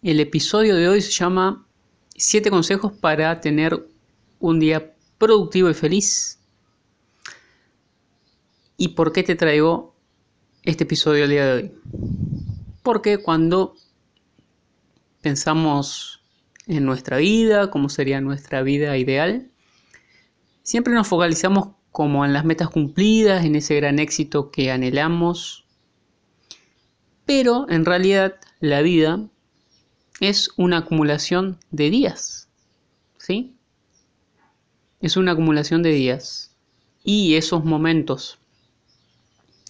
El episodio de hoy se llama 7 consejos para tener un día productivo y feliz. ¿Y por qué te traigo este episodio el día de hoy? Porque cuando pensamos en nuestra vida, cómo sería nuestra vida ideal, siempre nos focalizamos como en las metas cumplidas, en ese gran éxito que anhelamos. Pero en realidad la vida es una acumulación de días. ¿Sí? Es una acumulación de días. Y esos momentos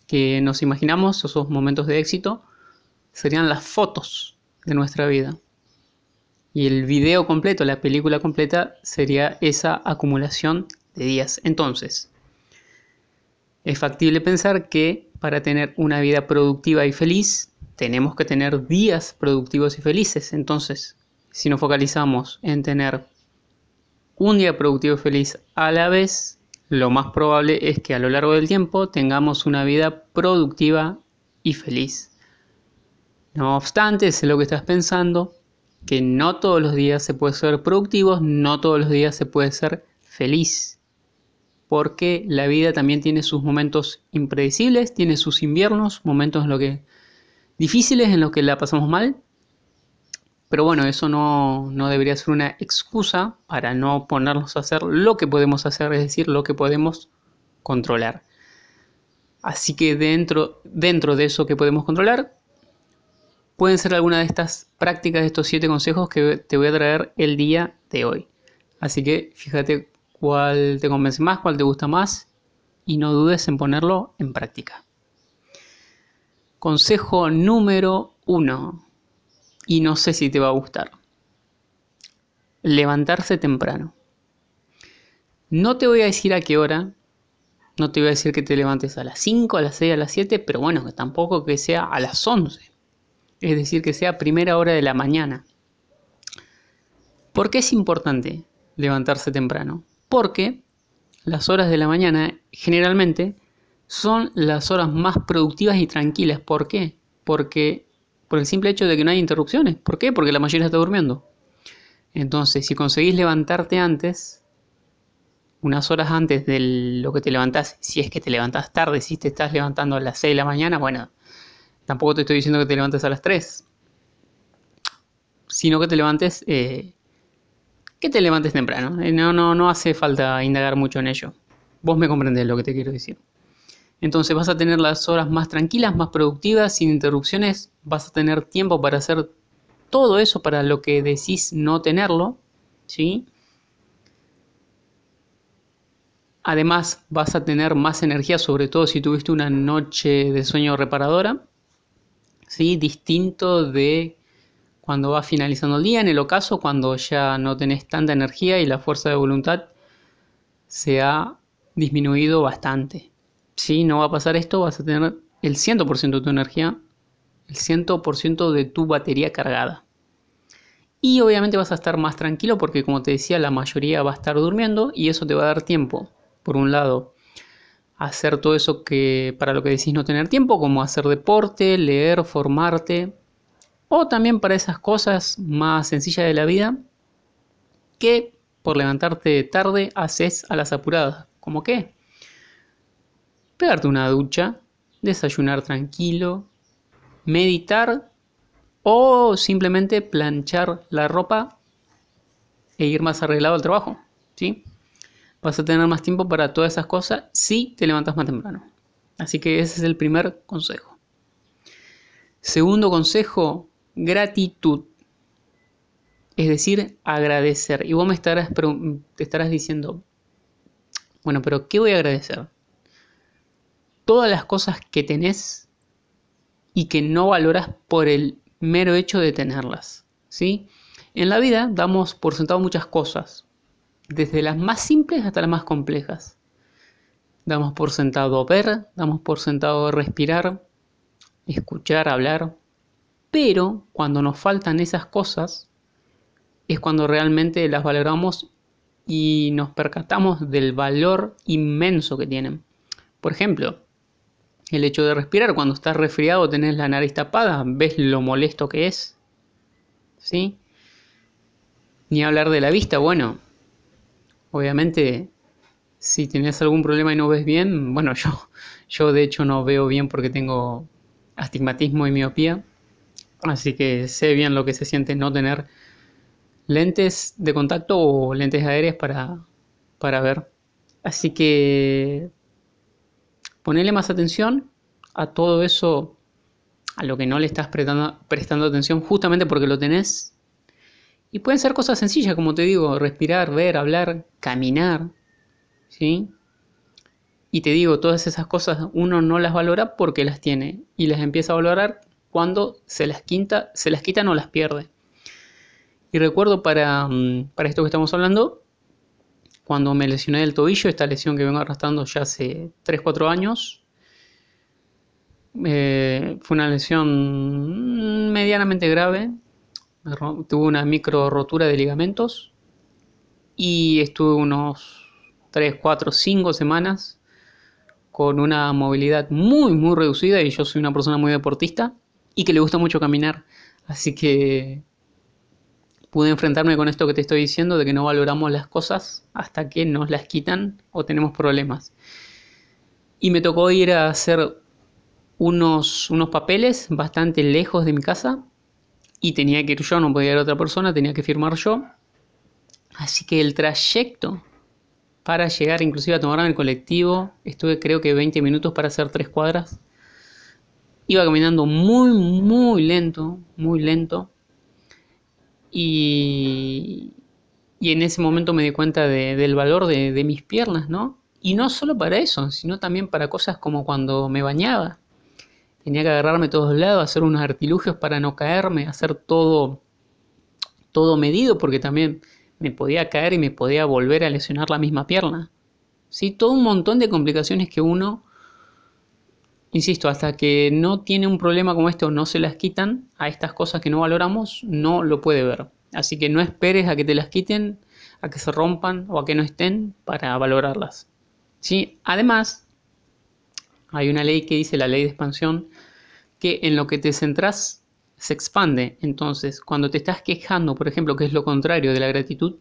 que nos imaginamos, esos momentos de éxito, serían las fotos de nuestra vida. Y el video completo, la película completa, sería esa acumulación de días. Entonces, es factible pensar que para tener una vida productiva y feliz, tenemos que tener días productivos y felices. Entonces, si nos focalizamos en tener un día productivo y feliz a la vez, lo más probable es que a lo largo del tiempo tengamos una vida productiva y feliz. No obstante, sé lo que estás pensando, que no todos los días se puede ser productivo, no todos los días se puede ser feliz. Porque la vida también tiene sus momentos impredecibles, tiene sus inviernos, momentos en los que difíciles en los que la pasamos mal. Pero bueno, eso no, no, debería ser una excusa para no ponernos a hacer lo que podemos hacer, es decir, lo que podemos controlar. Así que dentro, dentro de eso que podemos controlar, pueden ser algunas de estas prácticas, de estos siete consejos que te voy a traer el día de hoy. Así que fíjate cuál te convence más, cuál te gusta más y no dudes en ponerlo en práctica. Consejo número uno. Y no sé si te va a gustar. Levantarse temprano. No te voy a decir a qué hora. No te voy a decir que te levantes a las 5, a las 6, a las 7, pero bueno, que tampoco que sea a las 11. Es decir, que sea primera hora de la mañana. ¿Por qué es importante levantarse temprano? Porque las horas de la mañana generalmente son las horas más productivas y tranquilas. ¿Por qué? Porque por el simple hecho de que no hay interrupciones. ¿Por qué? Porque la mayoría está durmiendo. Entonces, si conseguís levantarte antes, unas horas antes de lo que te levantás, si es que te levantás tarde, si te estás levantando a las 6 de la mañana, bueno, tampoco te estoy diciendo que te levantes a las 3, sino que te levantes, eh, que te levantes temprano. Eh, no, no, no hace falta indagar mucho en ello. Vos me comprendés lo que te quiero decir. Entonces vas a tener las horas más tranquilas, más productivas, sin interrupciones, vas a tener tiempo para hacer todo eso para lo que decís no tenerlo, ¿sí? Además vas a tener más energía, sobre todo si tuviste una noche de sueño reparadora, ¿sí? Distinto de cuando va finalizando el día, en el ocaso, cuando ya no tenés tanta energía y la fuerza de voluntad se ha disminuido bastante si no va a pasar esto, vas a tener el 100% de tu energía, el 100% de tu batería cargada. Y obviamente vas a estar más tranquilo porque como te decía, la mayoría va a estar durmiendo y eso te va a dar tiempo, por un lado, hacer todo eso que para lo que decís no tener tiempo, como hacer deporte, leer, formarte, o también para esas cosas más sencillas de la vida que por levantarte tarde haces a las apuradas. ¿Como qué? pegarte una ducha, desayunar tranquilo, meditar o simplemente planchar la ropa e ir más arreglado al trabajo, ¿sí? Vas a tener más tiempo para todas esas cosas si te levantas más temprano. Así que ese es el primer consejo. Segundo consejo, gratitud. Es decir, agradecer. Y vos me estarás, te estarás diciendo, bueno, pero ¿qué voy a agradecer? todas las cosas que tenés y que no valoras por el mero hecho de tenerlas. ¿sí? En la vida damos por sentado muchas cosas, desde las más simples hasta las más complejas. Damos por sentado ver, damos por sentado respirar, escuchar, hablar, pero cuando nos faltan esas cosas es cuando realmente las valoramos y nos percatamos del valor inmenso que tienen. Por ejemplo, el hecho de respirar, cuando estás resfriado, tenés la nariz tapada, ves lo molesto que es. ¿Sí? Ni hablar de la vista, bueno, obviamente si tenés algún problema y no ves bien, bueno, yo, yo de hecho no veo bien porque tengo astigmatismo y miopía, así que sé bien lo que se siente no tener lentes de contacto o lentes aéreas para, para ver. Así que ponele más atención a todo eso, a lo que no le estás prestando, prestando atención justamente porque lo tenés. Y pueden ser cosas sencillas, como te digo, respirar, ver, hablar, caminar, ¿sí? Y te digo, todas esas cosas uno no las valora porque las tiene y las empieza a valorar cuando se las, quinta, se las quita o las pierde. Y recuerdo para, mm, para esto que estamos hablando, cuando me lesioné el tobillo, esta lesión que vengo arrastrando ya hace 3-4 años, eh, fue una lesión medianamente grave, tuve una micro rotura de ligamentos y estuve unos 3, 4, 5 semanas con una movilidad muy, muy reducida y yo soy una persona muy deportista y que le gusta mucho caminar. Así que pude enfrentarme con esto que te estoy diciendo, de que no valoramos las cosas hasta que nos las quitan o tenemos problemas. Y me tocó ir a hacer unos, unos papeles bastante lejos de mi casa y tenía que ir yo, no podía ir otra persona, tenía que firmar yo. Así que el trayecto para llegar inclusive a tomarme el colectivo, estuve creo que 20 minutos para hacer tres cuadras. Iba caminando muy, muy lento, muy lento. Y, y en ese momento me di cuenta del valor de, mis piernas, ¿no? Y no solo para eso, sino también para cosas como cuando me bañaba. Tenía que agarrarme todos lados, hacer unos artilugios para no caerme, hacer todo, todo medido, porque también me podía caer y me podía volver a lesionar la misma pierna. ¿Sí? Todo un montón de complicaciones que uno, insisto, hasta que no tiene un problema como este o no se las quitan a estas cosas que no valoramos, no lo puede ver. Así que no esperes a que te las quiten, a que se rompan o a que no estén para valorarlas. ¿Sí? Además, hay una ley que dice la ley de expansión que en lo que te centras se expande. Entonces, cuando te estás quejando, por ejemplo, que es lo contrario de la gratitud,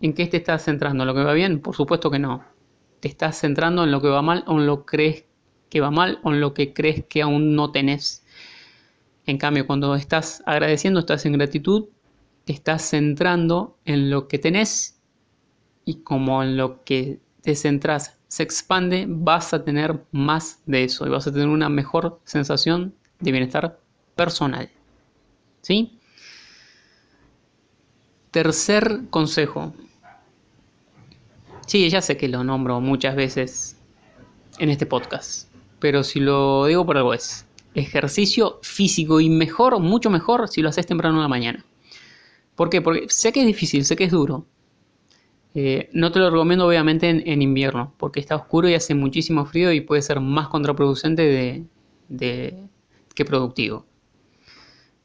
¿en qué te estás centrando? ¿En lo que va bien? Por supuesto que no. Te estás centrando en lo que va mal o en lo que crees que va mal o en lo que crees que aún no tenés. En cambio, cuando estás agradeciendo, estás en gratitud, estás centrando en lo que tenés y como en lo que te centras se expande, vas a tener más de eso y vas a tener una mejor sensación de bienestar personal. ¿Sí? Tercer consejo. Sí, ya sé que lo nombro muchas veces en este podcast, pero si lo digo por algo es ejercicio físico y mejor, mucho mejor si lo haces temprano en la mañana. ¿Por qué? Porque sé que es difícil, sé que es duro. Eh, no te lo recomiendo obviamente en, invierno, porque está oscuro y hace muchísimo frío y puede ser más contraproducente de, que productivo.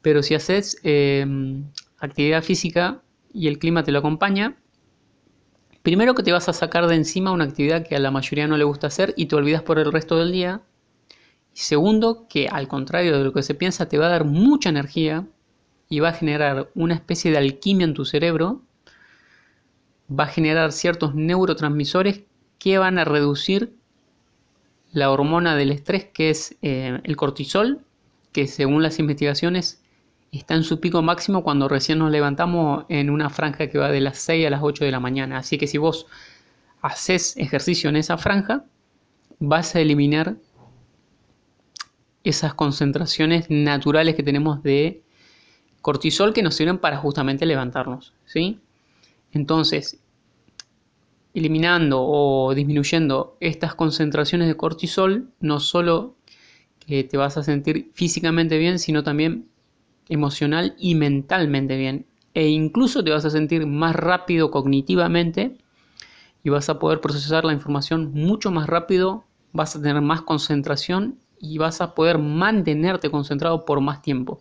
Pero si haces em, actividad física y el clima te lo acompaña, primero que te vas a sacar de encima una actividad que a la mayoría no le gusta hacer y te olvidas por el resto del día. Y segundo, que al contrario de lo que se piensa, te va a dar mucha energía y va a generar una especie de alquimia en tu cerebro. Va a generar ciertos neurotransmisores que van a reducir la hormona del estrés, que es eh, el cortisol, que según las investigaciones está en su pico máximo cuando recién nos levantamos en una franja que va de las 6 a las 8 de la mañana. Así que si vos haces ejercicio en esa franja, vas a eliminar esas concentraciones naturales que tenemos de cortisol que nos sirven para justamente levantarnos, ¿sí? Entonces, eliminando o disminuyendo estas concentraciones de cortisol, no solo que te vas a sentir físicamente bien, sino también emocional y mentalmente bien. E incluso te vas a sentir más rápido cognitivamente y vas a poder procesar la información mucho más rápido, vas a tener más concentración y vas a poder mantenerte concentrado por más tiempo.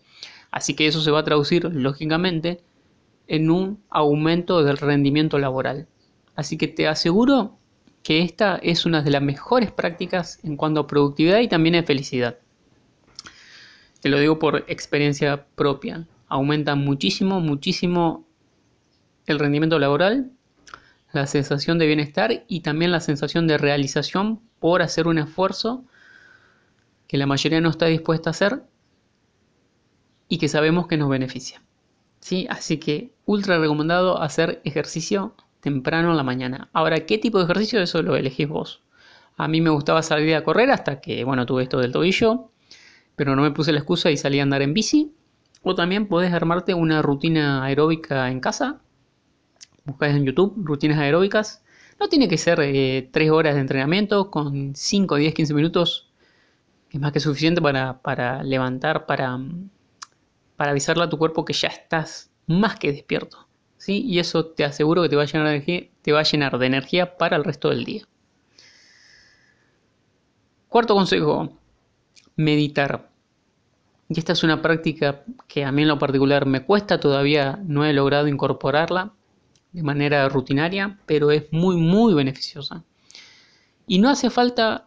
Así que eso se va a traducir, lógicamente, en un aumento del rendimiento laboral. Así que te aseguro que esta es una de las mejores prácticas en cuanto a productividad y también en felicidad. Te lo digo por experiencia propia. Aumenta muchísimo, muchísimo el rendimiento laboral, la sensación de bienestar y también la sensación de realización por hacer un esfuerzo que la mayoría no está dispuesta a hacer y que sabemos que nos beneficia. ¿Sí? Así que ultra recomendado hacer ejercicio temprano en la mañana. Ahora, ¿qué tipo de ejercicio? Eso lo elegís vos. A mí me gustaba salir a correr hasta que, bueno, tuve esto del tobillo, pero no me puse la excusa y salí a andar en bici. O también podés armarte una rutina aeróbica en casa. Buscáis en YouTube rutinas aeróbicas. No tiene que ser 3 eh, horas de entrenamiento, con 5, 10, 15 minutos es más que suficiente para, para levantar, para para avisarle a tu cuerpo que ya estás más que despierto. ¿sí? Y eso te aseguro que te va, a llenar de te va a llenar de energía para el resto del día. Cuarto consejo, meditar. Y esta es una práctica que a mí en lo particular me cuesta, todavía no he logrado incorporarla de manera rutinaria, pero es muy, muy beneficiosa. Y no hace falta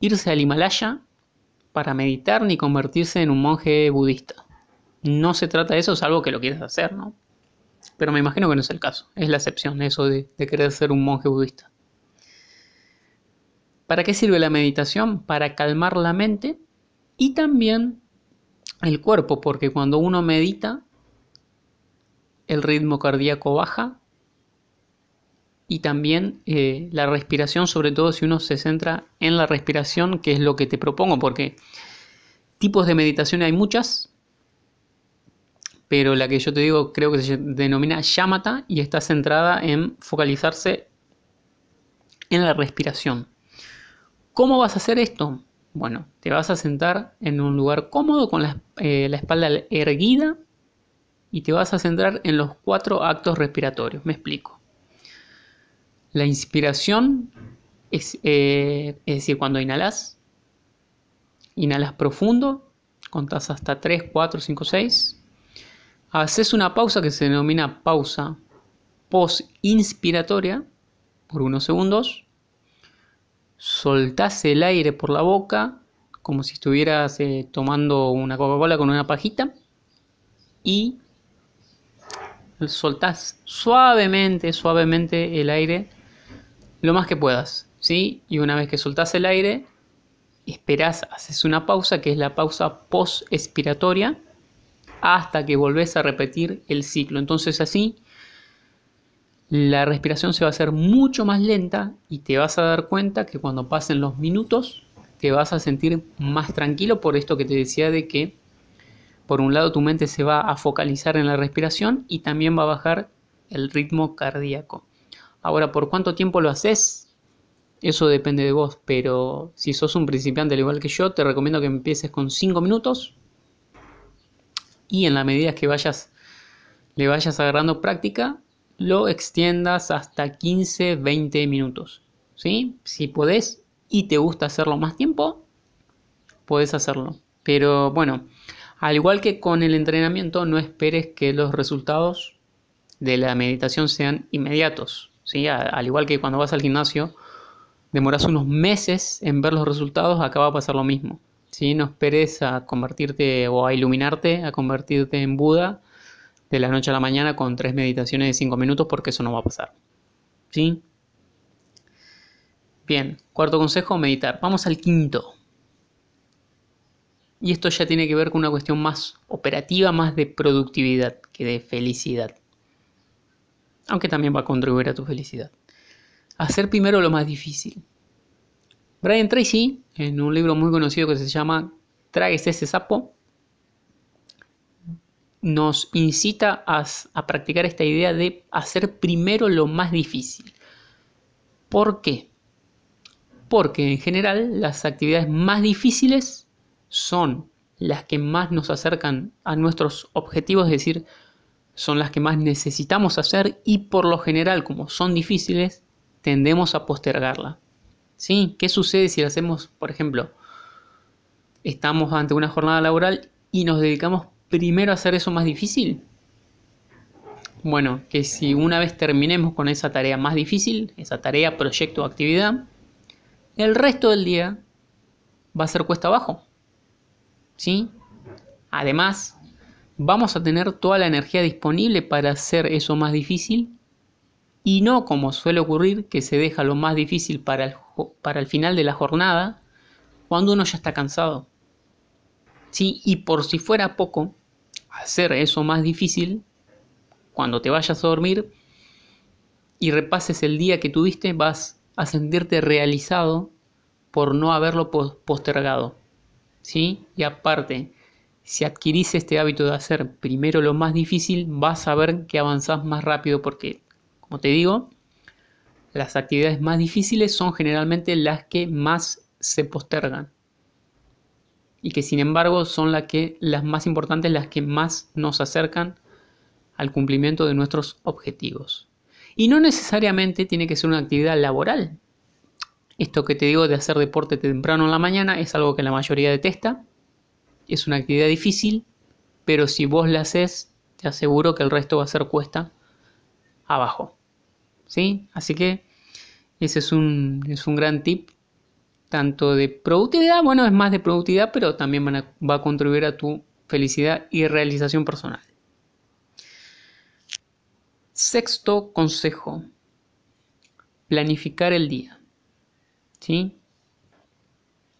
irse al Himalaya para meditar ni convertirse en un monje budista. No se trata de eso, salvo que lo quieras hacer, ¿no? Pero me imagino que no es el caso. Es la excepción, eso de, querer ser un monje budista. ¿Para qué sirve la meditación? Para calmar la mente y también el cuerpo, porque cuando uno medita, el ritmo cardíaco baja y también eh, la respiración, sobre todo si uno se centra en la respiración, que es lo que te propongo, porque tipos de meditación hay muchas, pero la que yo te digo creo que se denomina Yamata y está centrada en focalizarse en la respiración. ¿Cómo vas a hacer esto? Bueno, te vas a sentar en un lugar cómodo con la, eh, espalda erguida y te vas a centrar en los cuatro actos respiratorios. Me explico. La inspiración es, eh, es decir, cuando inhalas, inhalas profundo, contás hasta 3, 4, 5, 6 haces una pausa que se denomina pausa post-inspiratoria por unos segundos, soltás el aire por la boca como si estuvieras eh, tomando una Coca-Cola con una pajita y soltás suavemente, suavemente el aire lo más que puedas, ¿sí? Y una vez que soltás el aire, esperás, haces una pausa que es la pausa post-expiratoria hasta que volvés a repetir el ciclo. Entonces así la respiración se va a hacer mucho más lenta y te vas a dar cuenta que cuando pasen los minutos te vas a sentir más tranquilo por esto que te decía de que por un lado tu mente se va a focalizar en la respiración y también va a bajar el ritmo cardíaco. Ahora, ¿por cuánto tiempo lo haces? Eso depende de vos, pero si sos un principiante al igual que yo, te recomiendo que empieces con 5 minutos y en la medida que vayas, le vayas agarrando práctica, lo extiendas hasta 15-20 minutos. ¿sí? Si podés y te gusta hacerlo más tiempo, puedes hacerlo. Pero bueno, al igual que con el entrenamiento, no esperes que los resultados de la meditación sean inmediatos. ¿Sí? Al igual que cuando vas al gimnasio, demoras unos meses en ver los resultados, acá va a pasar lo mismo. ¿sí? No esperes a convertirte o a iluminarte, a convertirte en Buda de la noche a la mañana con tres meditaciones de cinco minutos porque eso no va a pasar. ¿Sí? Bien, cuarto consejo, meditar. Vamos al quinto. Y esto ya tiene que ver con una cuestión más operativa, más de productividad que de felicidad. Aunque también va a contribuir a tu felicidad. Hacer primero lo más difícil. Brian Tracy, en un libro muy conocido que se llama Tráguese ese sapo, nos incita a, practicar esta idea de hacer primero lo más difícil. ¿Por qué? Porque en general las actividades más difíciles son las que más nos acercan a nuestros objetivos, es decir, son las que más necesitamos hacer y por lo general, como son difíciles, tendemos a postergarla. ¿Sí? ¿Qué sucede si hacemos, por ejemplo, estamos ante una jornada laboral y nos dedicamos primero a hacer eso más difícil? Bueno, que si una vez terminemos con esa tarea más difícil, esa tarea, proyecto o actividad, el resto del día va a ser cuesta abajo. ¿Sí? Además, vamos a tener toda la energía disponible para hacer eso más difícil y no como suele ocurrir que se deja lo más difícil para el, para el final de la jornada cuando uno ya está cansado. ¿Sí? Y por si fuera poco, hacer eso más difícil, cuando te vayas a dormir y repases el día que tuviste, vas a sentirte realizado por no haberlo postergado. ¿Sí? Y aparte, si adquirís este hábito de hacer primero lo más difícil, vas a ver que avanzás más rápido porque, como te digo, las actividades más difíciles son generalmente las que más se postergan. Y que sin embargo son las, las más importantes, las que más nos acercan al cumplimiento de nuestros objetivos. Y no necesariamente tiene que ser una actividad laboral. Esto que te digo de hacer deporte temprano en la mañana es algo que la mayoría detesta. Es una actividad difícil, pero si vos la haces, te aseguro que el resto va a ser cuesta abajo. ¿Sí? Así que ese es un, es un gran tip. Tanto de productividad, bueno, es más de productividad, pero también va a contribuir a tu felicidad y realización personal. Sexto consejo. Planificar el día. ¿Sí?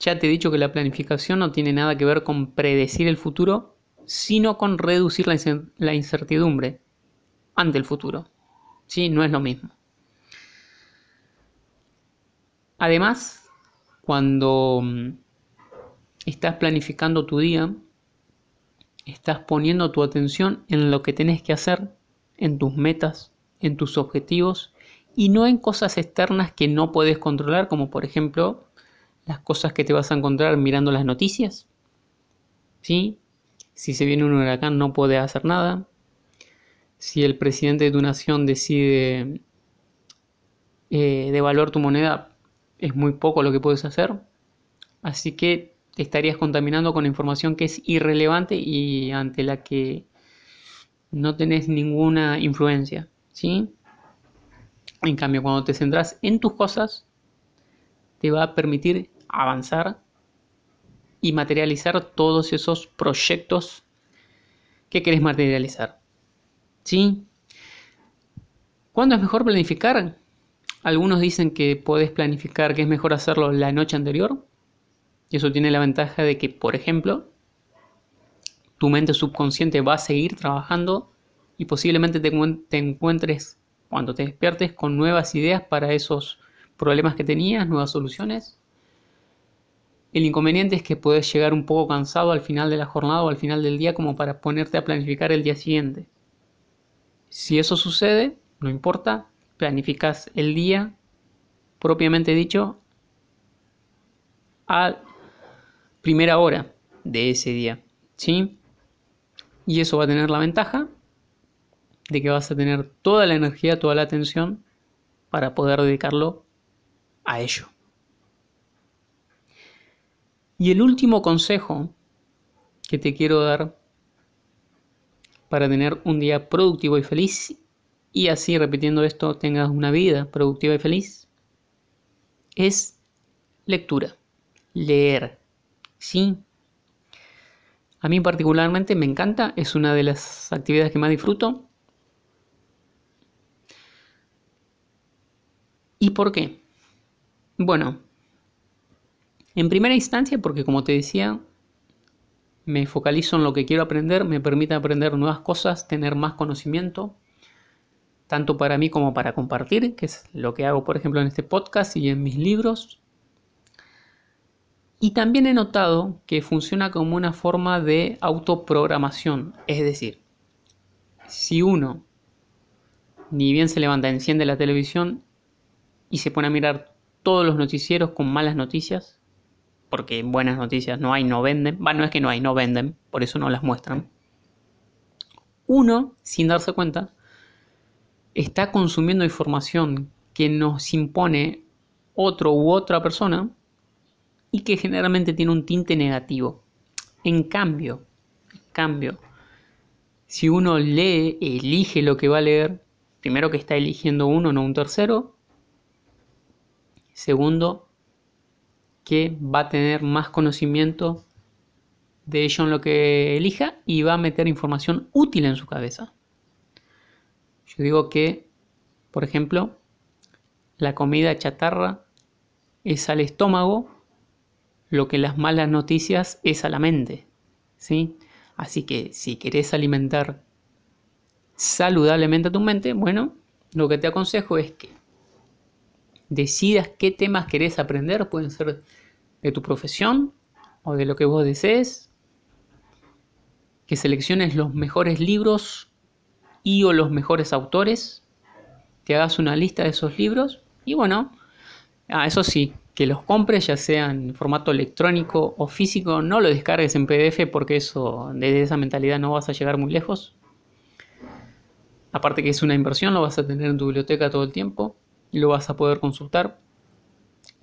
Ya te he dicho que la planificación no tiene nada que ver con predecir el futuro, sino con reducir la incertidumbre ante el futuro. ¿Sí? No es lo mismo. Además, cuando mm, estás planificando tu día, estás poniendo tu atención en lo que tenés que hacer, en tus metas, en tus objetivos y no en cosas externas que no puedes controlar, como por ejemplo las cosas que te vas a encontrar mirando las noticias. ¿Sí? Si se viene un huracán no puedes hacer nada. Si el presidente de tu nación decide eh, devaluar tu moneda, es muy poco lo que puedes hacer. Así que te estarías contaminando con información que es irrelevante y ante la que no tenés ninguna influencia. ¿sí? En cambio, cuando te centras en tus cosas, te va a permitir avanzar y materializar todos esos proyectos que querés materializar. ¿Sí? ¿Cuándo es mejor planificar? Algunos dicen que podés planificar que es mejor hacerlo la noche anterior. Y eso tiene la ventaja de que, por ejemplo, tu mente subconsciente va a seguir trabajando y posiblemente te, te encuentres cuando te despiertes con nuevas ideas para esos problemas que tenías, nuevas soluciones. El inconveniente es que puedes llegar un poco cansado al final de la jornada o al final del día como para ponerte a planificar el día siguiente. Si eso sucede, no importa, planificas el día propiamente dicho a primera hora de ese día, ¿sí? Y eso va a tener la ventaja de que vas a tener toda la energía, toda la atención para poder dedicarlo a ello. Y el último consejo que te quiero dar para tener un día productivo y feliz y así repitiendo esto tengas una vida productiva y feliz es lectura, leer. Sí, a mí particularmente me encanta, es una de las actividades que más disfruto ¿Y por qué? Bueno, en primera instancia porque como te decía, me focalizo en lo que quiero aprender, me permite aprender nuevas cosas, tener más conocimiento, tanto para mí como para compartir, que es lo que hago por ejemplo en este podcast y en mis libros. Y también he notado que funciona como una forma de autoprogramación, es decir, si uno ni bien se levanta, enciende la televisión y se pone a mirar todos los noticieros con malas noticias, porque buenas noticias no hay, no venden. Va, no es que no hay, no venden, por eso no las muestran. Uno, sin darse cuenta, está consumiendo información que nos impone otro u otra persona y que generalmente tiene un tinte negativo. En cambio, en cambio, si uno lee, elige lo que va a leer, primero que está eligiendo uno, no un tercero. Segundo, que va a tener más conocimiento de ello en lo que elija y va a meter información útil en su cabeza. Yo digo que, por ejemplo, la comida chatarra es al estómago lo que las malas noticias es a la mente. ¿sí? Así que si querés alimentar saludablemente a tu mente, bueno, lo que te aconsejo es que decidas qué temas querés aprender, pueden ser de tu profesión o de lo que vos desees, que selecciones los mejores libros y o los mejores autores, que hagas una lista de esos libros y bueno, eso sí, que los compres ya sea en formato electrónico o físico, no lo descargues en PDF porque eso, desde esa mentalidad no vas a llegar muy lejos. Aparte que es una inversión, lo vas a tener en tu biblioteca todo el tiempo y lo vas a poder consultar.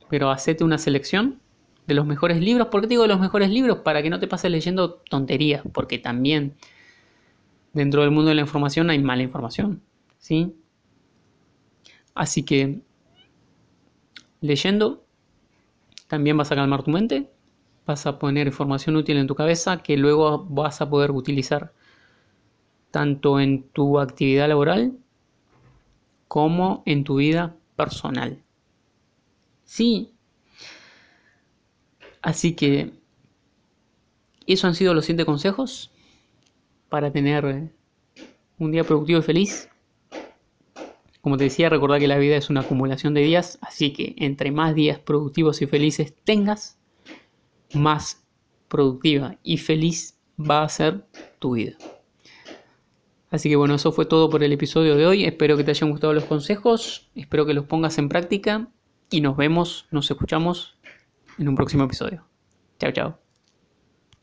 Pero hacete una selección de los mejores libros. ¿Por qué digo de los mejores libros? Para que no te pases leyendo tonterías, porque también dentro del mundo de la información hay mala información, ¿sí? Así que leyendo también vas a calmar tu mente, vas a poner información útil en tu cabeza que luego vas a poder utilizar tanto en tu actividad laboral como en tu vida personal. Sí. Así que esos han sido los siete consejos para tener un día productivo y feliz. Como te decía, recordad que la vida es una acumulación de días, así que entre más días productivos y felices tengas, más productiva y feliz va a ser tu vida. Así que bueno, eso fue todo por el episodio de hoy. Espero que te hayan gustado los consejos, espero que los pongas en práctica y nos vemos, nos escuchamos en un próximo episodio. Chao, chao.